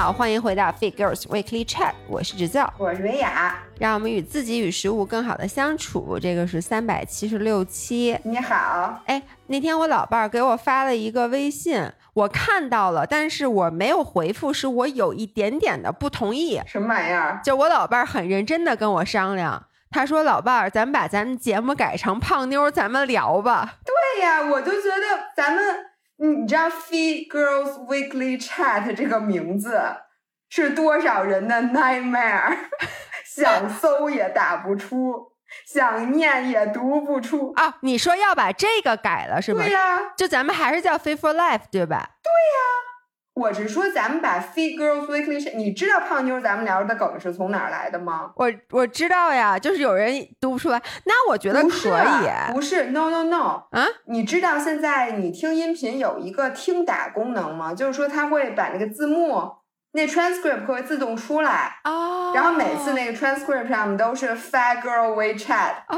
好，欢迎回到 Fit Girls Weekly Chat，我是制造，我是维雅，让我们与自己与食物更好的相处。这个是三百七十六期。你好，哎，那天我老伴儿给我发了一个微信，我看到了，但是我没有回复，是我有一点点的不同意。什么玩意儿？就我老伴儿很认真的跟我商量，他说：“老伴儿，咱们把咱们节目改成胖妞，咱们聊吧。”对呀，我就觉得咱们，你知道 Fee Girls Weekly Chat 这个名字是多少人的 nightmare，想搜也打不出，想念也读不出啊！你说要把这个改了是吗？对呀，就咱们还是叫 Fit for Life 对吧？对呀。我是说，咱们把 Fit Girls Weekly Chat，你知道胖妞咱们聊的梗是从哪儿来的吗？我我知道呀，就是有人读不出来，那我觉得可以。不是，No No No，啊，你知道现在你听音频有一个听打功能吗？就是说它会把那个字幕，那 transcript 会自动出来哦，然后每次那个 transcript 上面都是 Fat Girl We Chat 哦，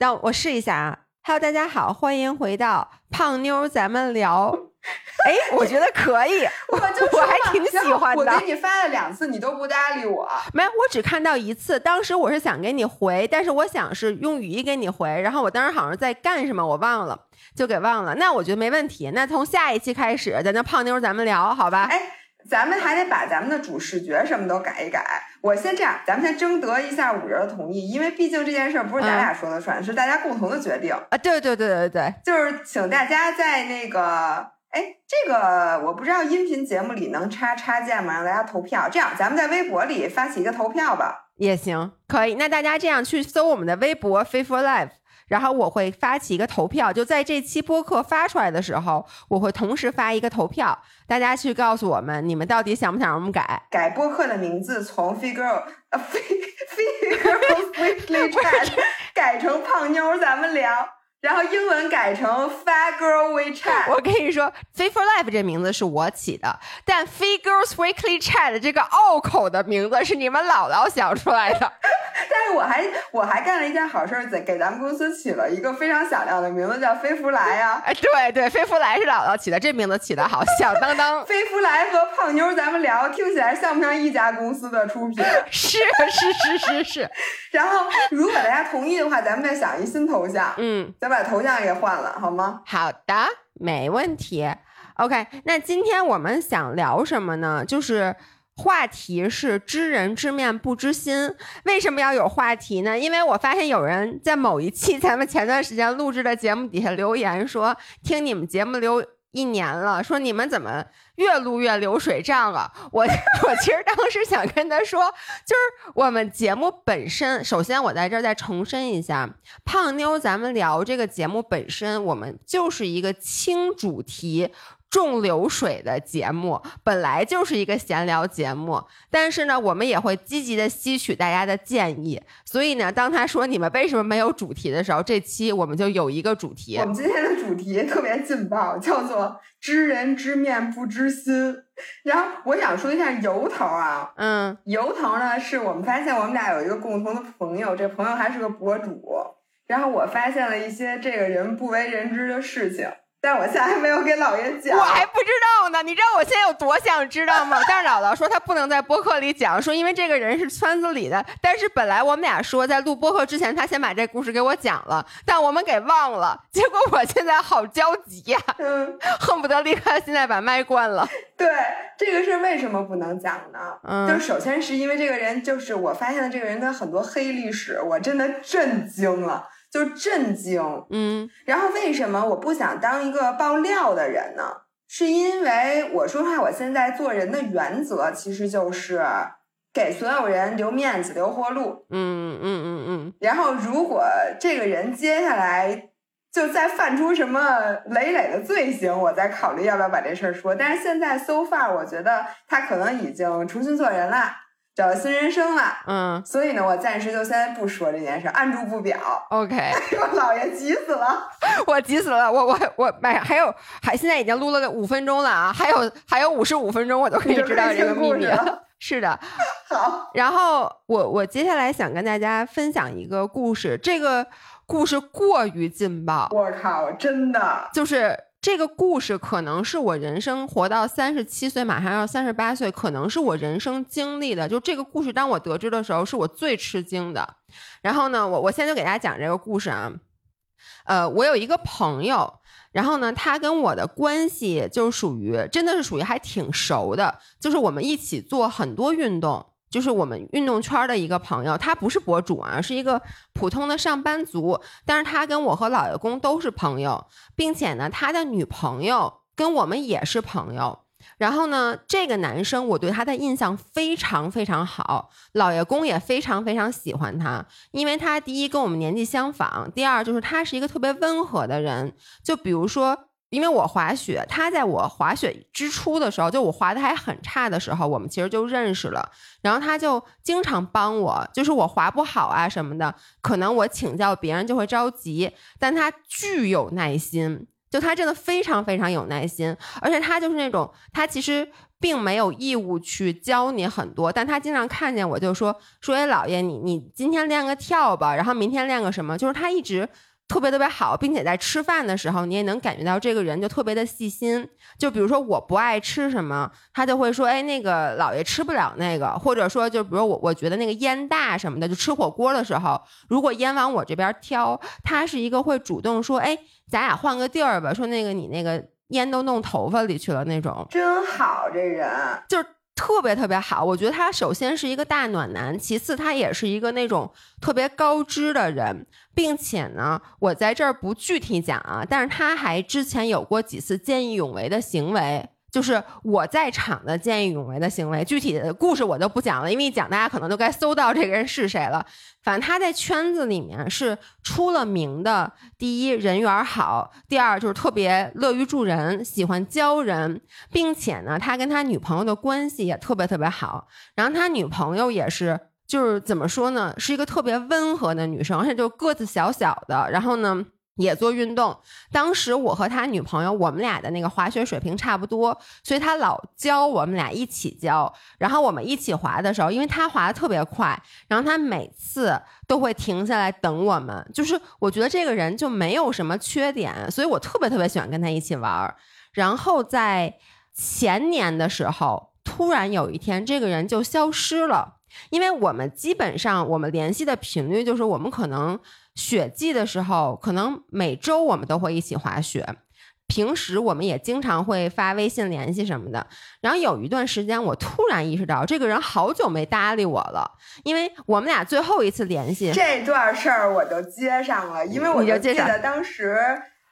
那我试一下啊。Hello，大家好，欢迎回到胖妞，咱们聊。哎，我觉得可以，我就我还挺喜欢的。我给你发了两次，你都不搭理我。没，我只看到一次。当时我是想给你回，但是我想是用语音给你回，然后我当时好像在干什么，我忘了，就给忘了。那我觉得没问题。那从下一期开始，咱就胖妞咱们聊，好吧？哎，咱们还得把咱们的主视觉什么都改一改。我先这样，咱们先征得一下五人的同意，因为毕竟这件事不是咱俩说了算，是大家共同的决定啊。对对对对对，就是请大家在那个。哎，这个我不知道音频节目里能插插件吗？让大家投票。这样，咱们在微博里发起一个投票吧，也行，可以。那大家这样去搜我们的微博 “Fit for Life”，然后我会发起一个投票，就在这期播客发出来的时候，我会同时发一个投票，大家去告诉我们，你们到底想不想让我们改改播客的名字，从 “Figure” 呃 “Figure Weekly Chat” 改成“胖妞”，咱们聊。然后英文改成 Fat Girl We Chat。我跟你说，Fit for Life 这名字是我起的，但 Fit Girls Weekly Chat 这个拗口的名字是你们姥姥想出来的。但是我还我还干了一件好事，给给咱们公司起了一个非常响亮的名字，叫飞福来呀。哎，对对，飞福来是姥姥起的，这名字起的好，响当当。飞福来和胖妞咱们聊，听起来像不像一家公司的出品？是是是是是。然后如果大家同意的话，咱们再想一新头像。嗯。你把头像也换了，好吗？好的，没问题。OK，那今天我们想聊什么呢？就是话题是知人知面不知心。为什么要有话题呢？因为我发现有人在某一期咱们前段时间录制的节目底下留言说，听你们节目留。一年了，说你们怎么越录越流水账了？我 我其实当时想跟他说，就是我们节目本身，首先我在这儿再重申一下，胖妞，咱们聊这个节目本身，我们就是一个轻主题。重流水的节目本来就是一个闲聊节目，但是呢，我们也会积极的吸取大家的建议。所以呢，当他说你们为什么没有主题的时候，这期我们就有一个主题。我们今天的主题特别劲爆，叫做知人知面不知心。然后我想说一下由头啊，嗯，由头呢是我们发现我们俩有一个共同的朋友，这朋友还是个博主。然后我发现了一些这个人不为人知的事情。但我现在还没有给姥爷讲，我还不知道呢。你知道我现在有多想知道吗？但是姥姥说她不能在播客里讲，说因为这个人是圈子里的。但是本来我们俩说在录播客之前，他先把这故事给我讲了，但我们给忘了。结果我现在好焦急呀，嗯，恨不得立刻现在把麦关了。对，这个事为什么不能讲呢？嗯，就首先是因为这个人，就是我发现了这个人的很多黑历史，我真的震惊了。就震惊，嗯，然后为什么我不想当一个爆料的人呢？是因为我说话，我现在做人的原则其实就是给所有人留面子、留活路，嗯嗯嗯嗯。然后如果这个人接下来就再犯出什么累累的罪行，我再考虑要不要把这事儿说。但是现在 so far，我觉得他可能已经重新做人了。找到新人生了，嗯，所以呢，我暂时就先不说这件事，按住不表。OK，我姥爷急死了，我急死了，我我我买还有还现在已经录了五分钟了啊，还有还有五十五分钟我都可以知道这个秘密了。是的，好。然后我我接下来想跟大家分享一个故事，这个故事过于劲爆，我靠，真的就是这个故事可能是我人生活到三十七岁，马上要三十八岁，可能是我人生经历的。就这个故事，当我得知的时候，是我最吃惊的。然后呢，我我现在就给大家讲这个故事啊。呃，我有一个朋友，然后呢，他跟我的关系就属于真的是属于还挺熟的，就是我们一起做很多运动。就是我们运动圈的一个朋友，他不是博主啊，是一个普通的上班族。但是他跟我和老爷公都是朋友，并且呢，他的女朋友跟我们也是朋友。然后呢，这个男生我对他的印象非常非常好，老爷公也非常非常喜欢他，因为他第一跟我们年纪相仿，第二就是他是一个特别温和的人。就比如说。因为我滑雪，他在我滑雪之初的时候，就我滑的还很差的时候，我们其实就认识了。然后他就经常帮我，就是我滑不好啊什么的，可能我请教别人就会着急，但他巨有耐心，就他真的非常非常有耐心，而且他就是那种，他其实并没有义务去教你很多，但他经常看见我就说说，哎，老爷，你你今天练个跳吧，然后明天练个什么，就是他一直。特别特别好，并且在吃饭的时候，你也能感觉到这个人就特别的细心。就比如说我不爱吃什么，他就会说：“哎，那个老爷吃不了那个。”或者说，就比如我我觉得那个烟大什么的，就吃火锅的时候，如果烟往我这边挑，他是一个会主动说：“哎，咱俩换个地儿吧。”说那个你那个烟都弄头发里去了那种，真好，这人就是。特别特别好，我觉得他首先是一个大暖男，其次他也是一个那种特别高知的人，并且呢，我在这儿不具体讲啊，但是他还之前有过几次见义勇为的行为。就是我在场的见义勇为的行为，具体的故事我就不讲了，因为一讲大家可能都该搜到这个人是谁了。反正他在圈子里面是出了名的，第一人缘好，第二就是特别乐于助人，喜欢教人，并且呢，他跟他女朋友的关系也特别特别好。然后他女朋友也是，就是怎么说呢，是一个特别温和的女生，而且就个子小小的，然后呢。也做运动，当时我和他女朋友，我们俩的那个滑雪水平差不多，所以他老教我们俩一起教。然后我们一起滑的时候，因为他滑的特别快，然后他每次都会停下来等我们。就是我觉得这个人就没有什么缺点，所以我特别特别喜欢跟他一起玩。然后在前年的时候，突然有一天，这个人就消失了，因为我们基本上我们联系的频率就是我们可能。雪季的时候，可能每周我们都会一起滑雪。平时我们也经常会发微信联系什么的。然后有一段时间，我突然意识到这个人好久没搭理我了，因为我们俩最后一次联系这段事儿我就接上了，因为我就记得当时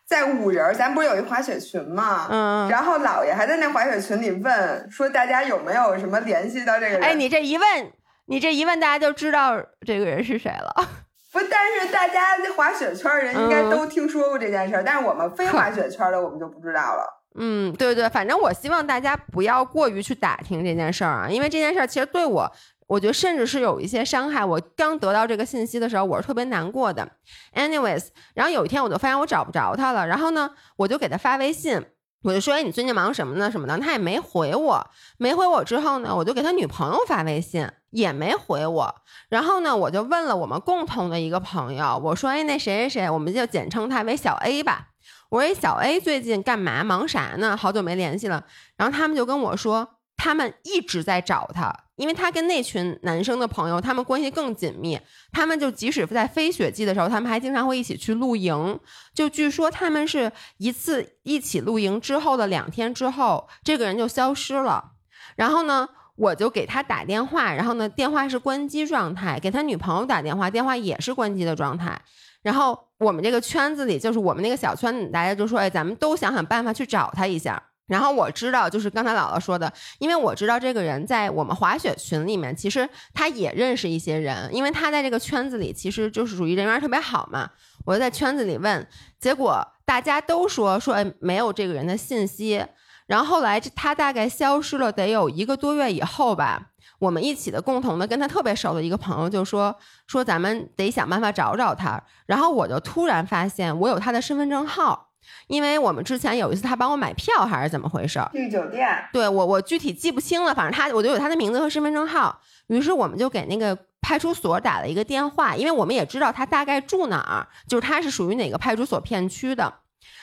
在五人，咱不是有一滑雪群嘛？嗯，然后姥爷还在那滑雪群里问说大家有没有什么联系到这个人？哎，你这一问，你这一问，大家就知道这个人是谁了。不，但是大家滑雪圈人应该都听说过这件事儿，但是我们非滑雪圈的我们就不知道了。嗯，对对，反正我希望大家不要过于去打听这件事儿啊，因为这件事儿其实对我，我觉得甚至是有一些伤害。我刚得到这个信息的时候，我是特别难过的。Anyways，然后有一天我就发现我找不着他了，然后呢，我就给他发微信。我就说，哎，你最近忙什么呢？什么的，他也没回我。没回我之后呢，我就给他女朋友发微信，也没回我。然后呢，我就问了我们共同的一个朋友，我说，哎，那谁谁谁，我们就简称他为小 A 吧。我说，小 A 最近干嘛？忙啥呢？好久没联系了。然后他们就跟我说。他们一直在找他，因为他跟那群男生的朋友，他们关系更紧密。他们就即使在非雪季的时候，他们还经常会一起去露营。就据说他们是一次一起露营之后的两天之后，这个人就消失了。然后呢，我就给他打电话，然后呢，电话是关机状态。给他女朋友打电话，电话也是关机的状态。然后我们这个圈子里，就是我们那个小圈子，大家就说：“哎，咱们都想想办法去找他一下。”然后我知道，就是刚才姥姥说的，因为我知道这个人在我们滑雪群里面，其实他也认识一些人，因为他在这个圈子里其实就是属于人缘特别好嘛。我就在圈子里问，结果大家都说说没有这个人的信息。然后后来他大概消失了得有一个多月以后吧，我们一起的共同的跟他特别熟的一个朋友就说说咱们得想办法找找他。然后我就突然发现我有他的身份证号。因为我们之前有一次他帮我买票还是怎么回事？订酒店。对我我具体记不清了，反正他我就有他的名字和身份证号。于是我们就给那个派出所打了一个电话，因为我们也知道他大概住哪儿，就是他是属于哪个派出所片区的。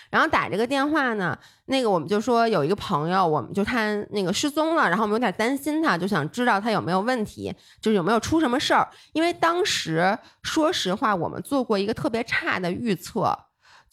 然后打这个电话呢，那个我们就说有一个朋友，我们就他那个失踪了，然后我们有点担心他，就想知道他有没有问题，就是有没有出什么事儿。因为当时说实话，我们做过一个特别差的预测，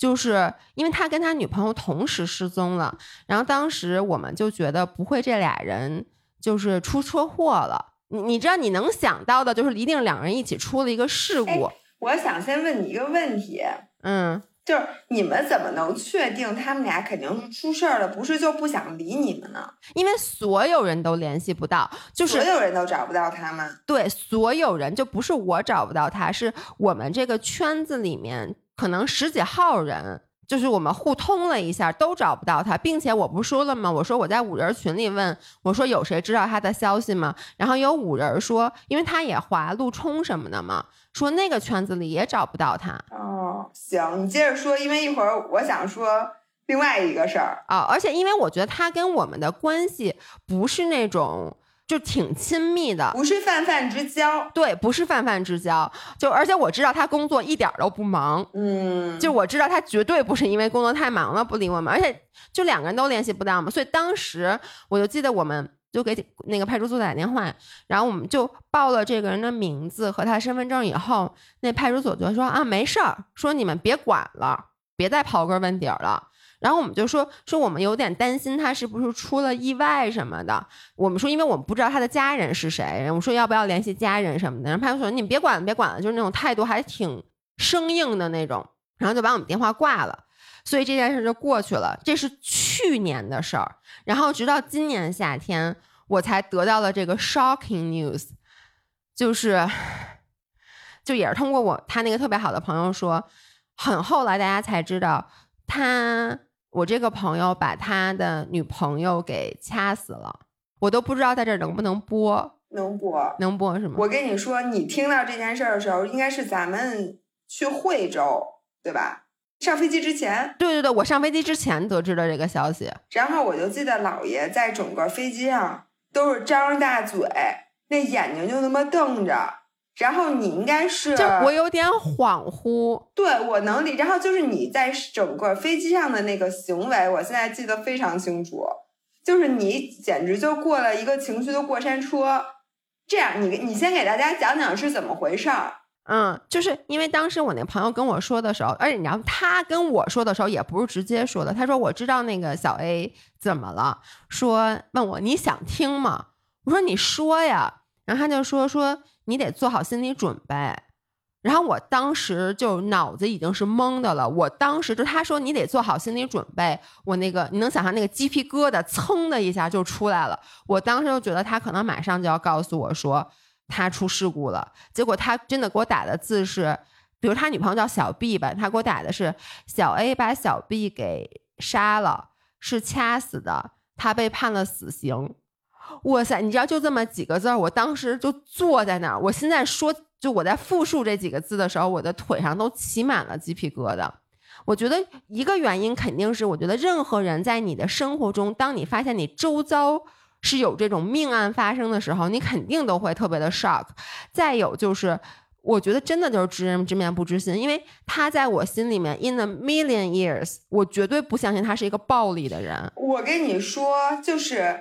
就是因为他跟他女朋友同时失踪了，然后当时我们就觉得不会这俩人就是出车祸了。你你知道你能想到的就是一定两人一起出了一个事故，我想先问你一个问题，嗯。就是你们怎么能确定他们俩肯定是出事儿了，不是就不想理你们呢？因为所有人都联系不到，就是所有人都找不到他们。对，所有人就不是我找不到他，是我们这个圈子里面可能十几号人，就是我们互通了一下，都找不到他，并且我不说了吗？我说我在五人群里问，我说有谁知道他的消息吗？然后有五人说，因为他也滑路冲什么的嘛。说那个圈子里也找不到他哦，行，你接着说，因为一会儿我想说另外一个事儿啊，而且因为我觉得他跟我们的关系不是那种就挺亲密的，不是泛泛之交，对，不是泛泛之交，就而且我知道他工作一点都不忙，嗯，就我知道他绝对不是因为工作太忙了不理我们，而且就两个人都联系不到嘛，所以当时我就记得我们。就给那个派出所打电话，然后我们就报了这个人的名字和他身份证以后，那派出所就说啊没事儿，说你们别管了，别再刨根问底儿了。然后我们就说说我们有点担心他是不是出了意外什么的。我们说因为我们不知道他的家人是谁，我们说要不要联系家人什么的。然后派出所说你别管了，别管了，就是那种态度还挺生硬的那种，然后就把我们电话挂了。所以这件事就过去了，这是去年的事儿。然后直到今年夏天，我才得到了这个 shocking news，就是，就也是通过我他那个特别好的朋友说，很后来大家才知道，他我这个朋友把他的女朋友给掐死了。我都不知道在这能不能播，能播，能播是吗？我跟你说，你听到这件事儿的时候，应该是咱们去惠州，对吧？上飞机之前，对对对，我上飞机之前得知的这个消息。然后我就记得姥爷在整个飞机上都是张着大嘴，那眼睛就那么瞪着。然后你应该是，就我有点恍惚。对我能理。然后就是你在整个飞机上的那个行为，我现在记得非常清楚。就是你简直就过了一个情绪的过山车。这样，你你先给大家讲讲是怎么回事儿。嗯，就是因为当时我那朋友跟我说的时候，而且你知道他跟我说的时候也不是直接说的，他说我知道那个小 A 怎么了，说问我你想听吗？我说你说呀，然后他就说说你得做好心理准备，然后我当时就脑子已经是懵的了，我当时就他说你得做好心理准备，我那个你能想象那个鸡皮疙瘩噌的一下就出来了，我当时就觉得他可能马上就要告诉我说。他出事故了，结果他真的给我打的字是，比如他女朋友叫小 B 吧，他给我打的是小 A 把小 B 给杀了，是掐死的，他被判了死刑。哇塞，你知道就这么几个字儿，我当时就坐在那儿。我现在说，就我在复述这几个字的时候，我的腿上都起满了鸡皮疙瘩。我觉得一个原因肯定是，我觉得任何人在你的生活中，当你发现你周遭。是有这种命案发生的时候，你肯定都会特别的 shock。再有就是，我觉得真的就是知人知面不知心，因为他在我心里面 in a million years，我绝对不相信他是一个暴力的人。我跟你说，就是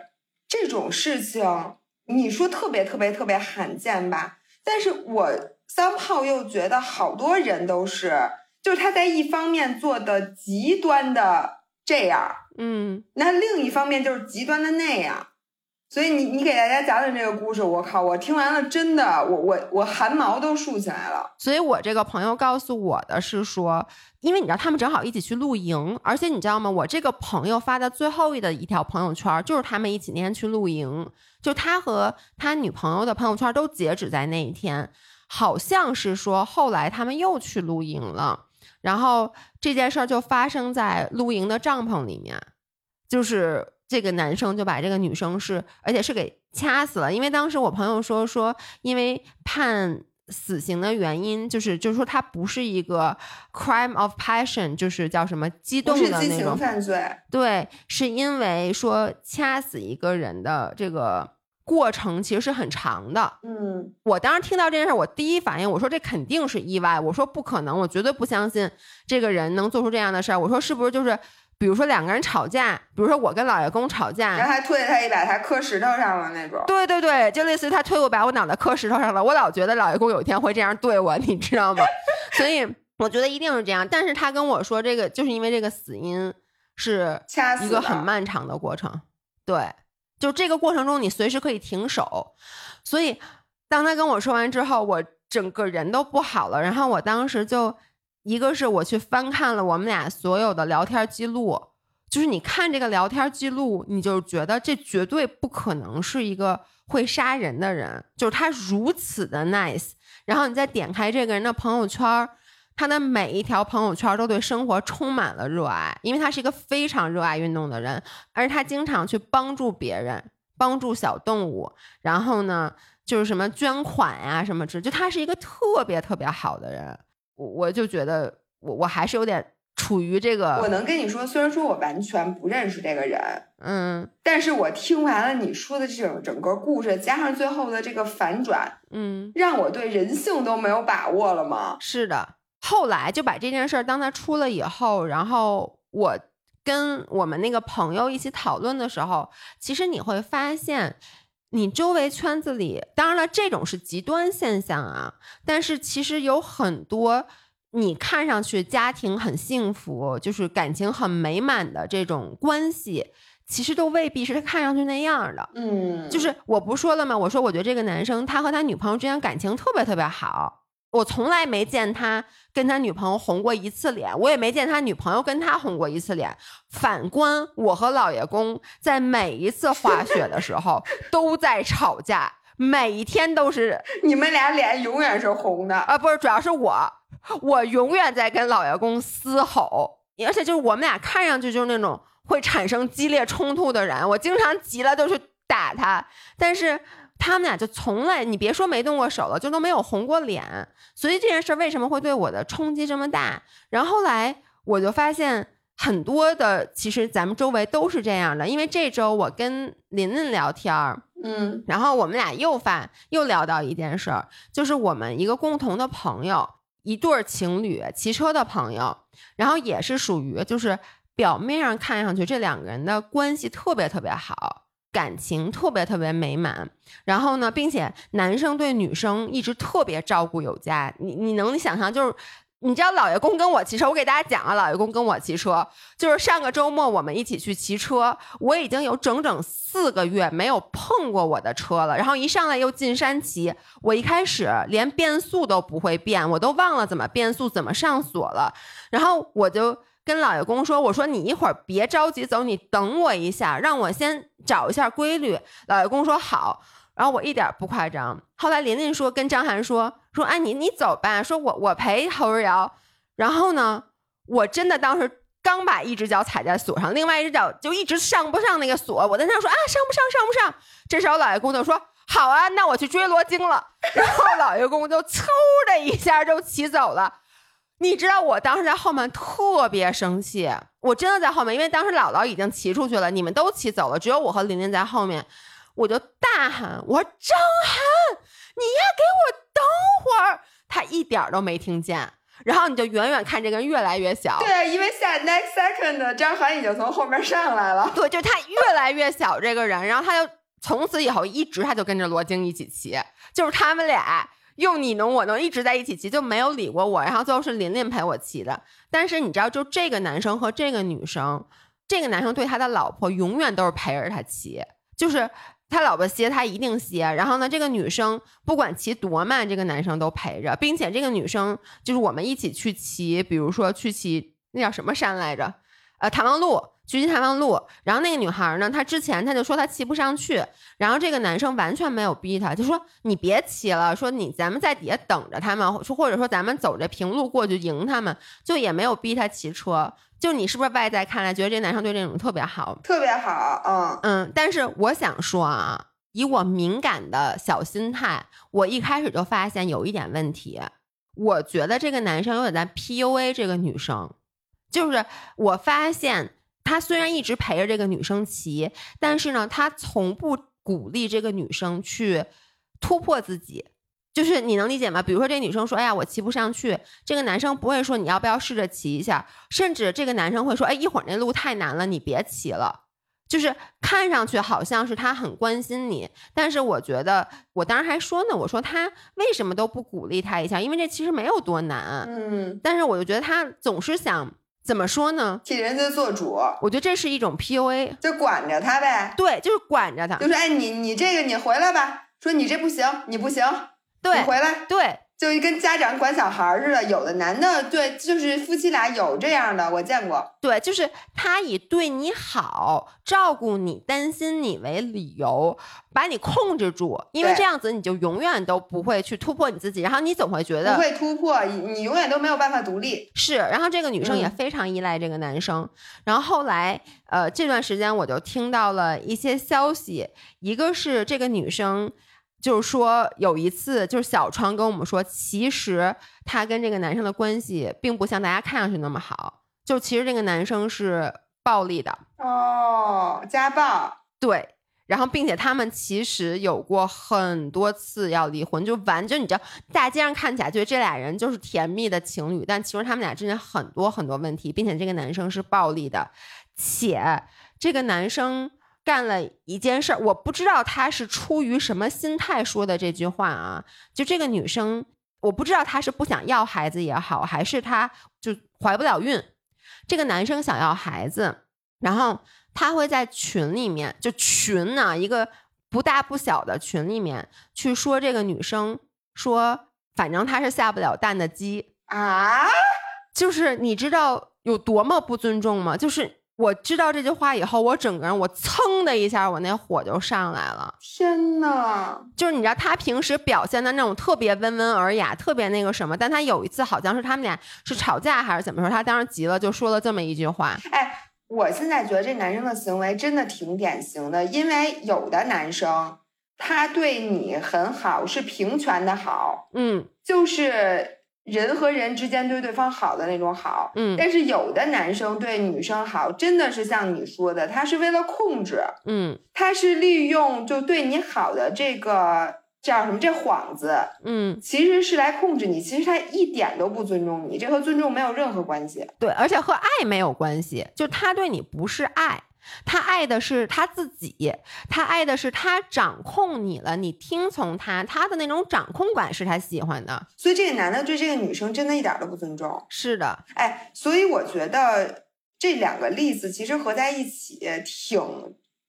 这种事情，你说特别特别特别罕见吧？但是我三炮又觉得好多人都是，就是他在一方面做的极端的这样，嗯，那另一方面就是极端的那样。所以你你给大家讲讲这个故事，我靠！我听完了，真的，我我我汗毛都竖起来了。所以我这个朋友告诉我的是说，因为你知道他们正好一起去露营，而且你知道吗？我这个朋友发的最后的一条朋友圈，就是他们一起那天去露营，就他和他女朋友的朋友圈都截止在那一天，好像是说后来他们又去露营了，然后这件事儿就发生在露营的帐篷里面，就是。这个男生就把这个女生是，而且是给掐死了。因为当时我朋友说说，因为判死刑的原因，就是就是说他不是一个 crime of passion，就是叫什么激动的那种犯罪。对，是因为说掐死一个人的这个过程其实是很长的。嗯我当时听到这件事儿，我第一反应我说这肯定是意外，我说不可能，我绝对不相信这个人能做出这样的事儿。我说是不是就是，比如说两个人吵架，比如说我跟老爷公吵架然，后他推他一把，他磕石头上了那种。对对对，就类似于他推我把我脑袋磕石头上了，我老觉得老爷公有一天会这样对我，你知道吗？所以我觉得一定是这样。但是他跟我说这个，就是因为这个死因是一个很漫长的过程，对，就这个过程中你随时可以停手，所以当他跟我说完之后，我整个人都不好了。然后我当时就一个是我去翻看了我们俩所有的聊天记录，就是你看这个聊天记录，你就觉得这绝对不可能是一个会杀人的人，就是他如此的 nice。然后你再点开这个人的朋友圈，他的每一条朋友圈都对生活充满了热爱，因为他是一个非常热爱运动的人，而他经常去帮助别人，帮助小动物，然后呢，就是什么捐款呀、什么之，就他是一个特别特别好的人，我我就觉得我我还是有点处于这个我，能跟你说，虽然说我完全不认识这个人，嗯但是我听完了你说的这种整个故事，加上最后的这个反转，嗯，让我对人性都没有把握了吗？是的。后来就把这件事儿，当他出了以后，然后我跟我们那个朋友一起讨论的时候，其实你会发现，你周围圈子里，当然了，这种是极端现象啊，但是其实有很多你看上去家庭很幸福，就是感情很美满的这种关系，其实都未必是他看上去那样的。嗯，就是我不说了吗？我说我觉得这个男生他和他女朋友之间感情特别特别好，我从来没见他跟他女朋友红过一次脸，我也没见他女朋友跟他红过一次脸。反观我和老爷公在每一次滑雪的时候 都在吵架，每一天都是你们俩脸永远是红的。啊，不是，主要是我，我永远在跟老爷公嘶吼，而且就是我们俩看上去就是那种会产生激烈冲突的人，我经常急了就去打他，但是他们俩就从来，你别说没动过手了，就都没有红过脸，所以这件事儿为什么会对我的冲击这么大？然后后来我就发现。很多的，其实咱们周围都是这样的，因为这周我跟琳琳聊天儿，嗯然后我们俩又发又聊到一件事儿，就是我们一个共同的朋友，一对儿情侣骑车的朋友，然后也是属于就是表面上看上去这两个人的关系特别特别好，感情特别特别美满，然后呢，并且男生对女生一直特别照顾有加，你你能想象就是。你知道老爷公跟我骑车，我给大家讲啊，老爷公跟我骑车，就是上个周末我们一起去骑车，我已经有整整四个月没有碰过我的车了，然后一上来又进山骑，我一开始连变速都不会变，我都忘了怎么变速，怎么上锁了，然后我就跟老爷公说，我说你一会儿别着急走，你等我一下，让我先找一下规律。老爷公说好。然后我一点不夸张。后来琳琳说跟张涵说说，哎你你走吧，说我我陪侯日瑶。然后呢，我真的当时刚把一只脚踩在锁上，另外一只脚就一直上不上那个锁。我在那说啊上不上上不上。这时候老爷公就说好啊，那我去追罗京了。然后老爷公就 嗖的一下就骑走了。你知道我当时在后面特别生气，我真的在后面，因为当时姥姥已经骑出去了，你们都骑走了，只有我和琳琳在后面。我就大喊：“我说张涵，你呀给我等会儿！”他一点儿都没听见。然后你就远远看这个人越来越小，对，啊因为下 next second 张涵已经从后面上来了。对，就是他越来越小这个人，然后他就从此以后一直他就跟着罗京一起骑，就是他们俩用你侬我侬一直在一起骑，就没有理过我。然后最后是琳琳陪我骑的。但是你知道，就这个男生和这个女生，这个男生对他的老婆永远都是陪着他骑，就是。他老婆歇，他一定歇。然后呢，这个女生不管骑多慢，这个男生都陪着，并且这个女生就是我们一起去骑，比如说去骑那叫什么山来着？呃，谭王路，去骑谭王路。然后那个女孩呢，她之前她就说她骑不上去，然后这个男生完全没有逼她，就说你别骑了，说你咱们在底下等着他们，说或者说咱们走着平路过去迎他们，就也没有逼她骑车。就你是不是外在看来觉得这男生对这种特别好？特别好，嗯嗯，但是我想说啊，以我敏感的小心态，我一开始就发现有一点问题。我觉得这个男生有点在 PUA 这个女生，就是我发现他虽然一直陪着这个女生骑，但是呢，他从不鼓励这个女生去突破自己。就是你能理解吗？比如说这女生说：“哎呀，我骑不上去。”这个男生不会说你要不要试着骑一下，甚至这个男生会说：“哎，一会儿那路太难了，你别骑了。”就是看上去好像是他很关心你，但是我觉得，我当时还说呢，我说他为什么都不鼓励他一下？因为这其实没有多难。嗯，但是我就觉得他总是想怎么说呢？替人家做主，我觉得这是一种 PUA，就管着他呗。对，就是管着他，就说：“哎，你你这个你回来吧。”说你这不行，你不行，对，你回来。对。就跟家长管小孩似的，有的男的对，就是夫妻俩有这样的，我见过。对，就是他以对你好、照顾你、担心你为理由，把你控制住，因为这样子你就永远都不会去突破你自己，然后你总会觉得不会突破，你永远都没有办法独立。是，然后这个女生也非常依赖这个男生。然后后来，呃，这段时间我就听到了一些消息，一个是这个女生。就是说，有一次，就是小川跟我们说，其实他跟这个男生的关系并不像大家看上去那么好。就其实这个男生是暴力的哦，家暴。对，然后并且他们其实有过很多次要离婚，就完就你知道，大街上看起来觉得这俩人就是甜蜜的情侣，但其实他们俩之间很多很多问题，并且这个男生是暴力的，且这个男生。干了一件事儿，我不知道他是出于什么心态说的这句话啊。就这个女生，我不知道她是不想要孩子也好，还是她就怀不了孕。这个男生想要孩子，然后他会在群里面，就群呢一个不大不小的群里面去说这个女生说，反正她是下不了蛋的鸡啊。就是你知道有多么不尊重吗？就是。我知道这句话以后，我整个人我噌的一下，我那火就上来了。天呐，就是你知道他平时表现的那种特别温文尔雅，特别那个什么，但他有一次好像是他们俩是吵架还是怎么说，他当时急了就说了这么一句话。哎，我现在觉得这男生的行为真的挺典型的，因为有的男生他对你很好，是平权的好，嗯，就是。人和人之间对对方好的那种好，嗯，但是有的男生对女生好，真的是像你说的，他是为了控制，嗯，他是利用就对你好的这个叫什么这幌子，嗯，其实是来控制你，其实他一点都不尊重你，这和尊重没有任何关系，对，而且和爱没有关系，就他对你不是爱。他爱的是他自己，他爱的是他掌控你了，你听从他，他的那种掌控感是他喜欢的。所以这个男的对这个女生真的一点都不尊重。是的，哎，所以我觉得这两个例子其实合在一起挺，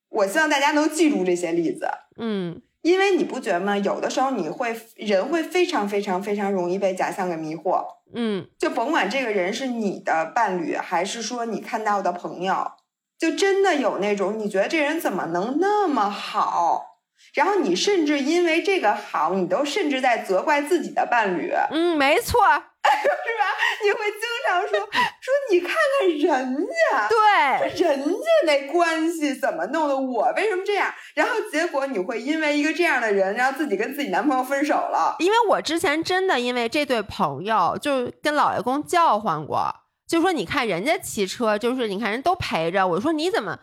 我希望大家能记住这些例子。嗯，因为你不觉得吗？有的时候你会人会非常非常非常容易被假象给迷惑。嗯，就甭管这个人是你的伴侣，还是说你看到的朋友。就真的有那种，你觉得这人怎么能那么好？然后你甚至因为这个好，你都甚至在责怪自己的伴侣。嗯，没错，是吧？你会经常说说，你看看人家，对，人家那关系怎么弄的？我为什么这样？然后结果你会因为一个这样的人，然后自己跟自己男朋友分手了。因为我之前真的因为这对朋友，就跟老爷公叫唤过。就说你看人家骑车，就是你看人都陪着。我说你怎么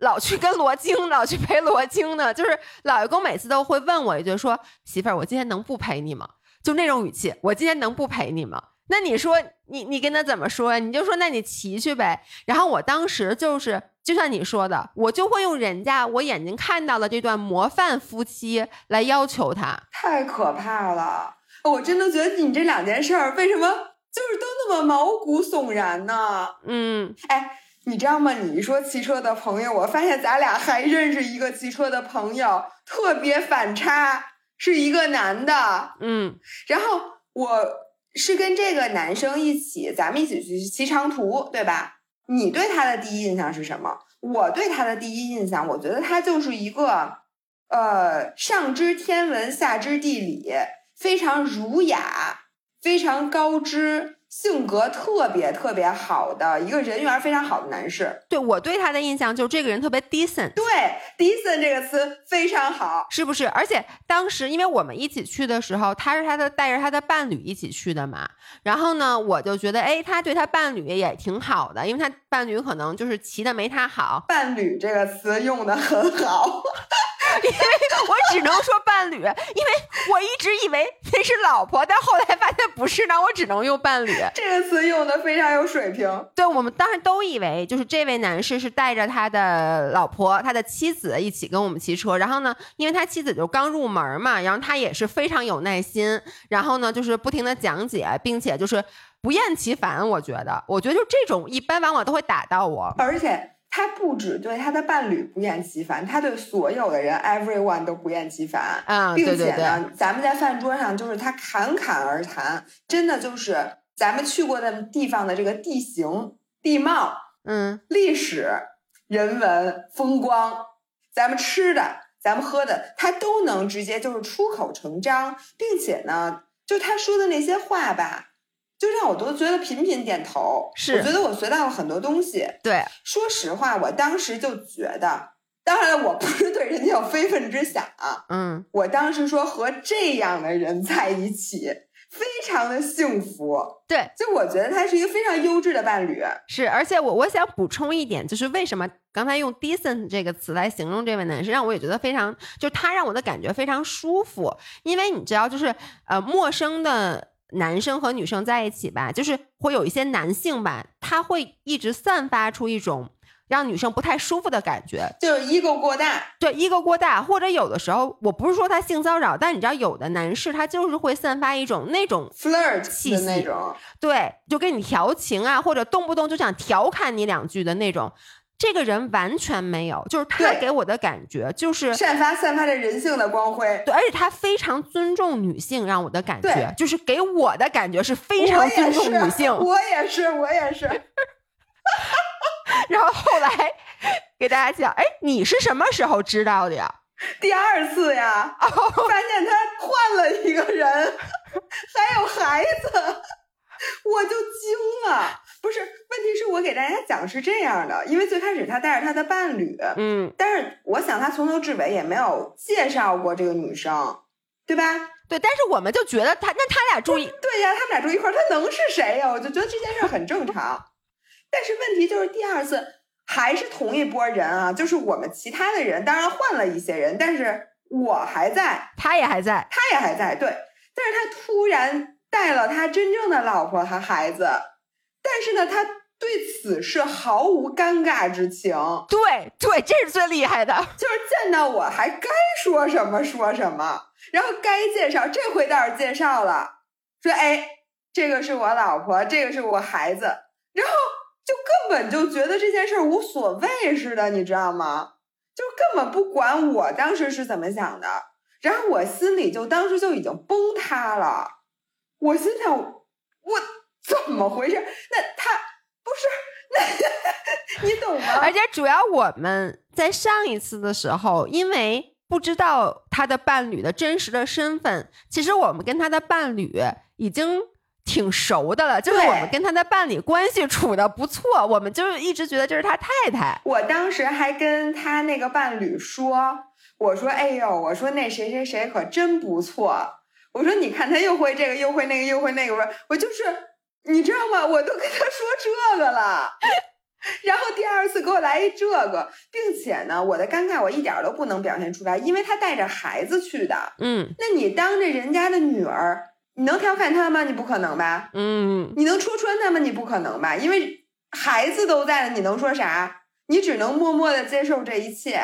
老去跟罗京，老去陪罗京呢？就是老爷公每次都会问我一句，说媳妇儿，我今天能不陪你吗？就那种语气，我今天能不陪你吗？那你说你你跟他怎么说呀？你就说那你骑去呗。然后我当时就是就像你说的，我就会用人家我眼睛看到的这段模范夫妻来要求他。太可怕了！我真的觉得你这两件事儿为什么？就是都那么毛骨悚然呢，嗯，哎，你知道吗？你一说骑车的朋友，我发现咱俩还认识一个骑车的朋友，特别反差，是一个男的，嗯，然后我是跟这个男生一起，咱们一起去骑长途，对吧？你对他的第一印象是什么？我对他的第一印象，我觉得他就是一个，呃，上知天文，下知地理，非常儒雅。非常高知，性格特别特别好的一个人缘非常好的男士。对我对他的印象就是这个人特别 decent。对，decent 这个词非常好，是不是？而且当时因为我们一起去的时候，他是他的带着他的伴侣一起去的嘛。然后呢，我就觉得，哎，他对他伴侣也挺好的，因为他伴侣可能就是骑的没他好。伴侣这个词用的很好。因 为我只能说伴侣，因为我一直以为那是老婆，但后来发现不是，那我只能用伴侣。这个词用的非常有水平。对我们当时都以为，就是这位男士是带着他的老婆、他的妻子一起跟我们骑车。然后呢，因为他妻子就刚入门嘛，然后他也是非常有耐心，然后呢，就是不停的讲解，并且就是不厌其烦。我觉得，我觉得就这种一般往往都会打到我，而且。他不止对他的伴侣不厌其烦，他对所有的人，everyone 都不厌其烦。啊，并且呢，咱们在饭桌上就是他侃侃而谈，真的就是咱们去过的地方的这个地形、地貌、嗯，历史、人文、风光，咱们吃的、咱们喝的，他都能直接就是出口成章，并且呢，就他说的那些话吧。就让我都觉得频频点头，是我觉得我学到了很多东西。对，说实话，我当时就觉得，当然我不是对人家有非分之想啊，嗯，我当时说和这样的人在一起，非常的幸福。对，就我觉得他是一个非常优质的伴侣。是，而且我我想补充一点，就是为什么刚才用 decent 这个词来形容这位男士，让我也觉得非常，就他让我的感觉非常舒服，因为你知道，就是呃，陌生的。男生和女生在一起吧，就是会有一些男性吧，他会一直散发出一种让女生不太舒服的感觉，就是 ego 过大，对，ego 过大，或者有的时候，我不是说他性骚扰，但你知道，有的男士他就是会散发一种那种 flirt 气息，那种，对，就跟你调情啊，或者动不动就想调侃你两句的那种。这个人完全没有，就是他给我的感觉就是散发散发着人性的光辉，对，而且他非常尊重女性，让我的感觉就是给我的感觉是非常尊重女性。我也是，我也是。然后后来给大家讲，哎，你是什么时候知道的呀？第二次呀，发现他换了一个人，还有孩子，我就惊了。不是，问题是我给大家讲是这样的，因为最开始他带着他的伴侣，嗯，但是我想他从头至尾也没有介绍过这个女生，对吧？对，但是我们就觉得他，那他俩住一，对呀，他们俩住一块儿，他能是谁呀？我就觉得这件事很正常。但是问题就是第二次还是同一波人啊，就是我们其他的人，当然换了一些人，但是我还在，他也还在，他也还在，对。但是他突然带了他真正的老婆和孩子。但是呢，他对此是毫无尴尬之情。对对，这是最厉害的，就是见到我还该说什么说什么，然后该介绍，这回倒是介绍了，说哎，这个是我老婆，这个是我孩子，然后就根本就觉得这件事无所谓似的，你知道吗？就根本不管我当时是怎么想的，然后我心里就当时就已经崩塌了，我心想我。怎么回事？那他不是 那，你懂吗？而且主要我们在上一次的时候，因为不知道他的伴侣的真实的身份，其实我们跟他的伴侣已经挺熟的了，就是我们跟他的伴侣关系处的不错，我们就一直觉得这是他太太。我当时还跟他那个伴侣说：“我说，哎呦，我说那谁谁谁可真不错。我说你看他又会这个，又会那个，又会那个。我我就是。”你知道吗？我都跟他说这个了，然后第二次给我来一这个，并且呢，我的尴尬我一点都不能表现出来，因为他带着孩子去的。嗯，那你当着人家的女儿，你能调侃他吗？你不可能吧？嗯，你能戳穿他吗？你不可能吧？因为孩子都在了，你能说啥？你只能默默的接受这一切。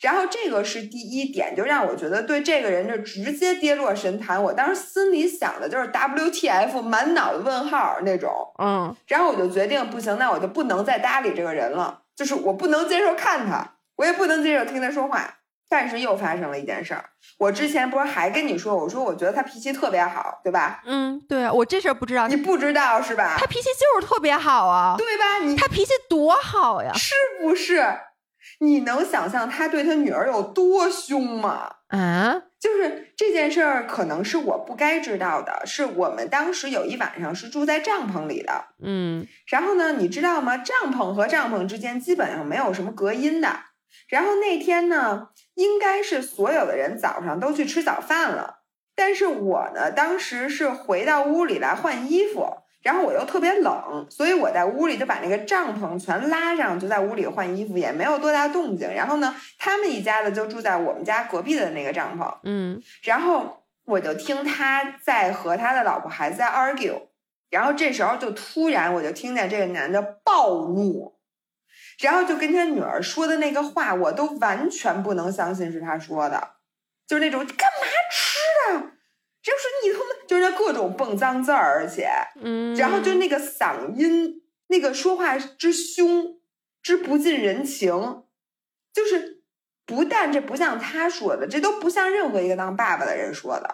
然后这个是第一点，就让我觉得对这个人就直接跌落神坛。我当时心里想的就是 WTF，满脑子问号那种。嗯，然后我就决定不行，那我就不能再搭理这个人了。就是我不能接受看他，我也不能接受听他说话。但是又发生了一件事儿，我之前不是还跟你说，我说我觉得他脾气特别好，对吧？嗯，对啊，我这事儿不知道，你不知道是吧？他脾气就是特别好啊，对吧？你他脾气多好呀，是不是？你能想象他对他女儿有多凶吗？啊，就是这件事儿，可能是我不该知道的。是我们当时有一晚上是住在帐篷里的，嗯，然后呢，你知道吗？帐篷和帐篷之间基本上没有什么隔音的。然后那天呢，应该是所有的人早上都去吃早饭了，但是我呢，当时是回到屋里来换衣服，然后我又特别冷，所以我在屋里就把那个帐篷全拉上，就在屋里换衣服，也没有多大动静。然后呢，他们一家子就住在我们家隔壁的那个帐篷，嗯。然后我就听他在和他的老婆孩子在 argue，然后这时候就突然我就听见这个男的暴怒，然后就跟他女儿说的那个话，我都完全不能相信是他说的，就是那种干嘛吃啊，就是你他妈就是他各种蹦脏字儿，而且嗯，然后就那个嗓音，那个说话之凶，之不近人情，就是不但这不像他说的，这都不像任何一个当爸爸的人说的，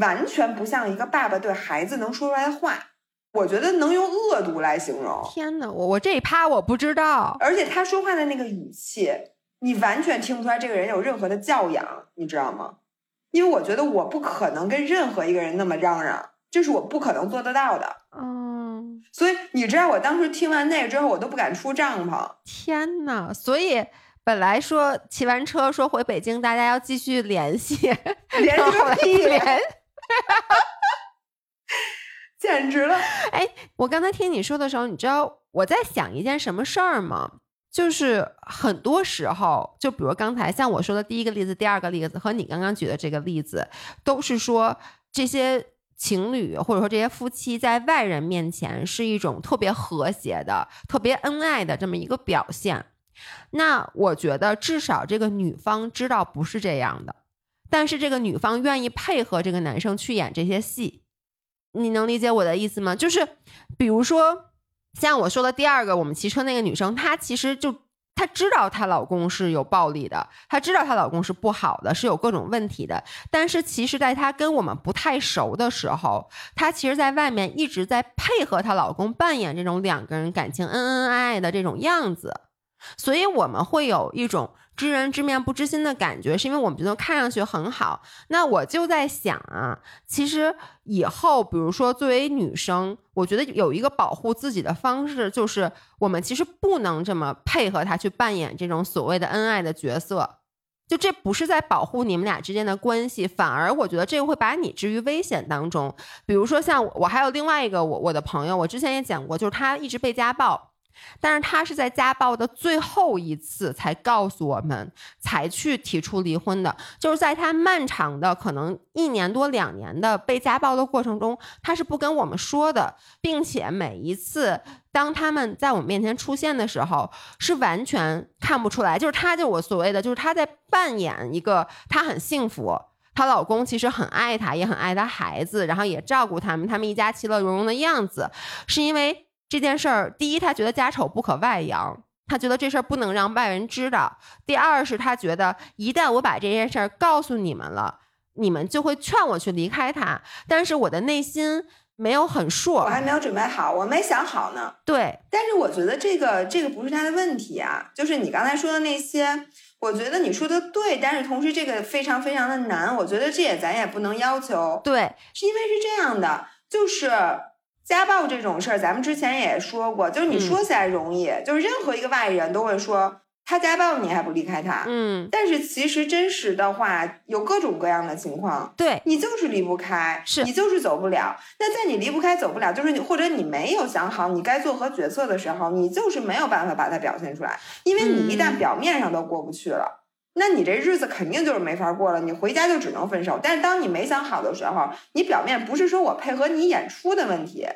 完全不像一个爸爸对孩子能说出来的话。我觉得能用恶毒来形容，天哪，我我这一趴我不知道，而且他说话的那个语气，你完全听不出来这个人有任何的教养，你知道吗？因为我觉得我不可能跟任何一个人那么嚷嚷，这是我不可能做得到的。嗯，所以你知道，我当时听完那个之后，我都不敢出帐篷。天呐，所以。本来说骑完车说回北京，大家要继续联系，连然后后来不个屁，联。简直了！哎我刚才听你说的时候，你知道我在想一件什么事儿吗？就是很多时候，就比如刚才像我说的第一个例子、第二个例子和你刚刚举的这个例子，都是说这些情侣或者说这些夫妻在外人面前是一种特别和谐的、特别恩爱的这么一个表现。那我觉得至少这个女方知道不是这样的，但是这个女方愿意配合这个男生去演这些戏。你能理解我的意思吗？就是比如说，像我说的第二个，我们骑车那个女生，她其实就她知道她老公是有暴力的，她知道她老公是不好的，是有各种问题的。但是其实，在她跟我们不太熟的时候，她其实在外面一直在配合她老公扮演这种两个人感情恩恩爱爱的这种样子。所以我们会有一种知人知面不知心的感觉，是因为我们觉得看上去很好。那我就在想啊，其实以后，比如说作为女生，我觉得有一个保护自己的方式，就是我们其实不能这么配合他去扮演这种所谓的恩爱的角色。就这不是在保护你们俩之间的关系，反而我觉得这个会把你置于危险当中。比如说像我，我还有另外一个我我的朋友，我之前也讲过，就是他一直被家暴。但是他是在家暴的最后一次才告诉我们，才去提出离婚的。就是在他漫长的可能一年多两年的被家暴的过程中，他是不跟我们说的，并且每一次当他们在我们面前出现的时候，是完全看不出来。就是他，就我所谓的，就是他在扮演一个他很幸福。她老公其实很爱她，也很爱她孩子，然后也照顾他们，他们一家其乐融融的样子，是因为这件事儿，第一，他觉得家丑不可外扬，他觉得这事儿不能让外人知道；第二是他觉得，一旦我把这件事儿告诉你们了，你们就会劝我去离开他。但是我的内心没有很我，还没有准备好，我没想好呢。对，但是我觉得这个这个不是他的问题啊，就是你刚才说的那些，我觉得你说的对，但是同时这个非常非常的难，我觉得这也咱也不能要求，对，是因为是这样的，就是家暴这种事儿，咱们之前也说过，就是你嗯说起来容易，就是任何一个外人都会说他家暴你还不离开他，嗯，但是其实真实的话有各种各样的情况。对，你就是离不开，是你就是走不了。那在你离不开、走不了，就是你或者你没有想好你该做何决策的时候，你就是没有办法把它表现出来，因为你一旦嗯表面上都过不去了，那你这日子肯定就是没法过了。你回家就只能分手。但是当你没想好的时候，你表面不是说我配合你演出的问题，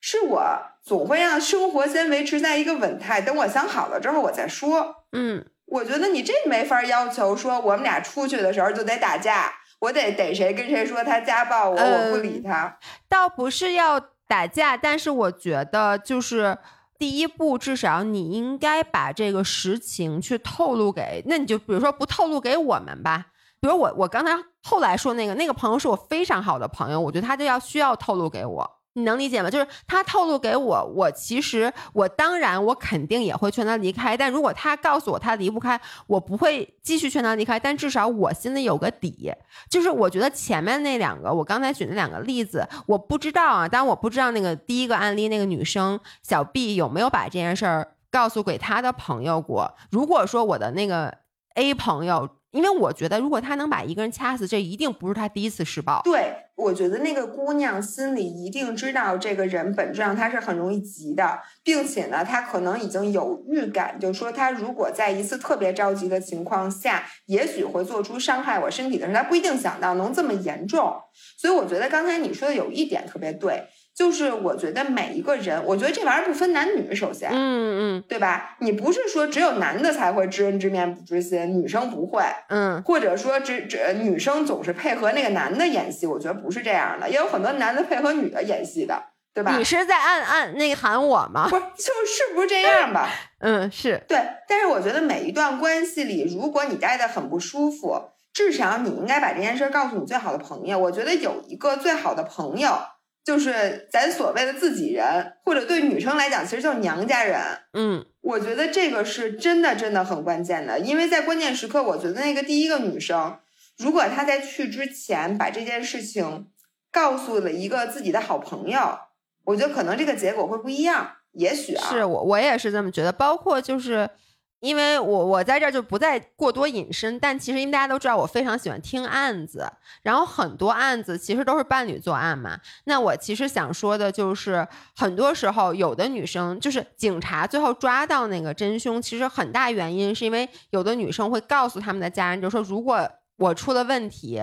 是我总会让生活先维持在一个稳态，等我想好了之后我再说。嗯，我觉得你这没法要求说我们俩出去的时候就得打架，我得逮谁跟谁说他家暴我，我不理他。倒不是要打架，但是我觉得就是。第一步，至少你应该把这个实情去透露给，那你就比如说不透露给我们吧，比如我我刚才后来说那个那个朋友是我非常好的朋友，我觉得他就要需要透露给我，你能理解吗？就是他透露给我，我其实我当然我肯定也会劝他离开，但如果他告诉我他离不开，我不会继续劝他离开，但至少我心里有个底。就是我觉得前面那两个，我刚才举那两个例子，我不知道啊，当然我不知道那个第一个案例那个女生小 B 有没有把这件事儿告诉给她的朋友过。如果说我的那个 A 朋友因为我觉得如果他能把一个人掐死，这一定不是他第一次施暴。对，我觉得那个姑娘心里一定知道这个人本质上他是很容易急的，并且呢，他可能已经有预感，就是说他如果在一次特别着急的情况下，也许会做出伤害我身体的事，他不一定想到能这么严重。所以我觉得刚才你说的有一点特别对。就是我觉得每一个人，我觉得这玩意儿不分男女，首先，嗯嗯，对吧？你不是说只有男的才会知人知面不知心，女生不会，嗯，或者说只只女生总是配合那个男的演戏，我觉得不是这样的，也有很多男的配合女的演戏的，对吧？你是在暗暗那个喊我吗？不是，就是不是这样吧？嗯，是对。但是我觉得每一段关系里，如果你待的很不舒服，至少你应该把这件事告诉你最好的朋友。我觉得有一个最好的朋友。就是咱所谓的自己人，或者对女生来讲，其实就是娘家人。嗯，我觉得这个是真的，真的很关键的，因为在关键时刻，我觉得那个第一个女生，如果她在去之前把这件事情告诉了一个自己的好朋友，我觉得可能这个结果会不一样。也许啊，是我我也是这么觉得，包括就是。因为我我在这儿就不再过多引申，但其实因为大家都知道我非常喜欢听案子，然后很多案子其实都是伴侣作案嘛。那我其实想说的就是，很多时候有的女生就是警察最后抓到那个真凶，其实很大原因是因为有的女生会告诉他们的家人，就说如果我出了问题。